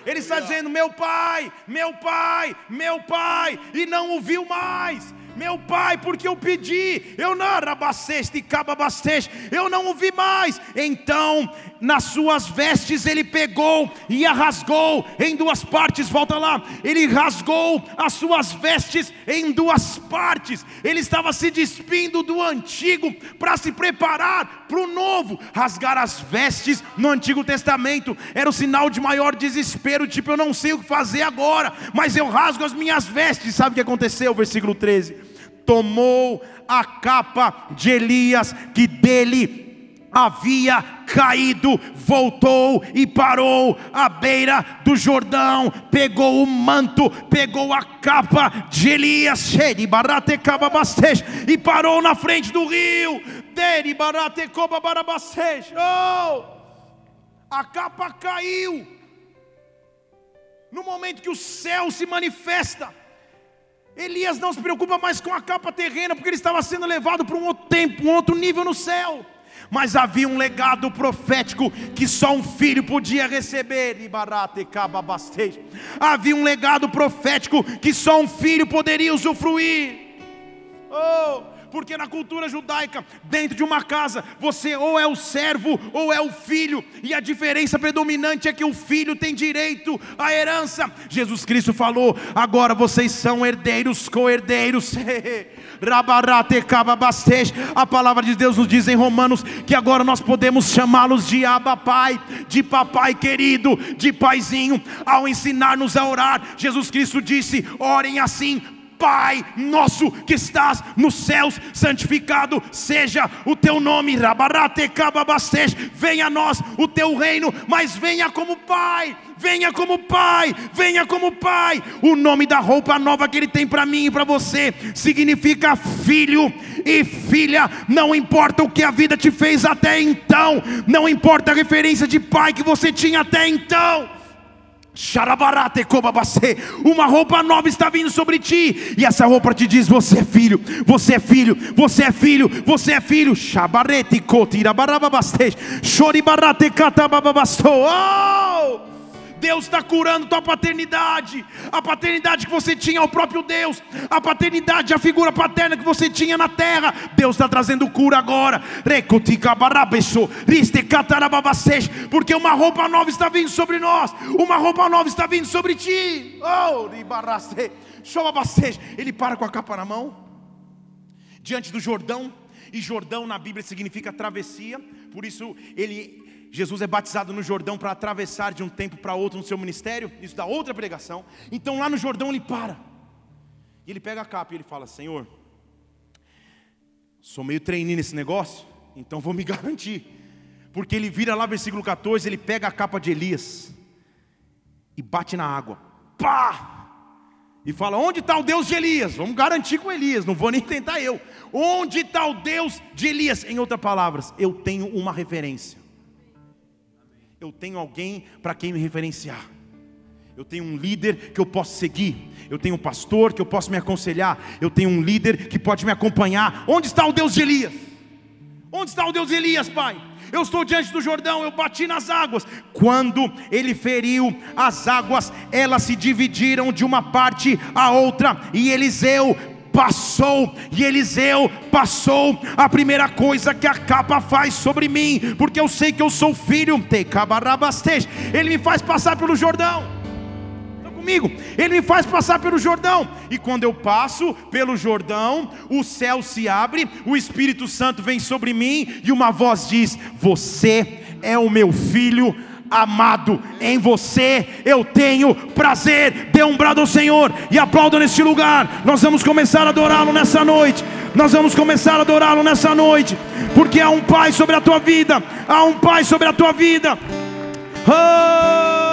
Ele está dizendo: Meu pai, meu pai, meu pai, e não ouviu mais. Meu pai, porque eu pedi, eu não rabaceste, cababasteste, eu não ouvi mais. Então, nas suas vestes ele pegou e a rasgou em duas partes. Volta lá, ele rasgou as suas vestes em duas partes. Ele estava se despindo do antigo para se preparar para o novo. Rasgar as vestes no Antigo Testamento era o sinal de maior desespero, tipo eu não sei o que fazer agora, mas eu rasgo as minhas vestes. Sabe o que aconteceu? Versículo 13 tomou a capa de Elias que dele havia caído, voltou e parou à beira do Jordão, pegou o manto, pegou a capa de Elias, e parou na frente do rio. Oh! A capa caiu. No momento que o céu se manifesta, Elias não se preocupa mais com a capa terrena, porque ele estava sendo levado para um outro tempo, um outro nível no céu. Mas havia um legado profético que só um filho podia receber. Havia um legado profético que só um filho poderia usufruir. Oh, porque na cultura judaica, dentro de uma casa, você ou é o servo ou é o filho, e a diferença predominante é que o filho tem direito à herança. Jesus Cristo falou: agora vocês são herdeiros, co-herdeiros. A palavra de Deus nos diz em Romanos que agora nós podemos chamá-los de Abba Pai, de papai querido, de paizinho. Ao ensinar-nos a orar, Jesus Cristo disse: orem assim, Pai nosso que estás nos céus, santificado seja o teu nome, venha a nós o teu reino, mas venha como Pai, venha como Pai, venha como Pai. O nome da roupa nova que Ele tem para mim e para você significa filho e filha, não importa o que a vida te fez até então, não importa a referência de pai que você tinha até então. Uma roupa nova está vindo sobre ti, e essa roupa te diz: Você é filho, você é filho, você é filho, você é filho. Oh! Deus está curando tua paternidade, a paternidade que você tinha ao próprio Deus, a paternidade, a figura paterna que você tinha na terra. Deus está trazendo cura agora, porque uma roupa nova está vindo sobre nós, uma roupa nova está vindo sobre ti. Oh, ele para com a capa na mão, diante do Jordão, e Jordão na Bíblia significa travessia, por isso ele Jesus é batizado no Jordão para atravessar de um tempo para outro no seu ministério, isso dá outra pregação. Então lá no Jordão ele para. E ele pega a capa e ele fala: Senhor, sou meio treininho nesse negócio, então vou me garantir. Porque ele vira lá, versículo 14, ele pega a capa de Elias e bate na água. Pá! E fala: Onde está o Deus de Elias? Vamos garantir com Elias, não vou nem tentar eu. Onde está o Deus de Elias? Em outras palavras, eu tenho uma referência eu tenho alguém para quem me referenciar. Eu tenho um líder que eu posso seguir. Eu tenho um pastor que eu posso me aconselhar. Eu tenho um líder que pode me acompanhar. Onde está o Deus de Elias? Onde está o Deus de Elias, Pai? Eu estou diante do Jordão, eu bati nas águas. Quando ele feriu as águas, elas se dividiram de uma parte a outra, e Eliseu passou, e Eliseu passou. A primeira coisa que a capa faz sobre mim, porque eu sei que eu sou filho, ele me faz passar pelo Jordão comigo. Ele me faz passar pelo Jordão. E quando eu passo pelo Jordão, o céu se abre, o Espírito Santo vem sobre mim e uma voz diz: Você é o meu filho amado, em você eu tenho prazer. Dê um brado ao Senhor e aplauda neste lugar. Nós vamos começar a adorá-lo nessa noite. Nós vamos começar a adorá-lo nessa noite, porque há um Pai sobre a tua vida, há um Pai sobre a tua vida. Oh!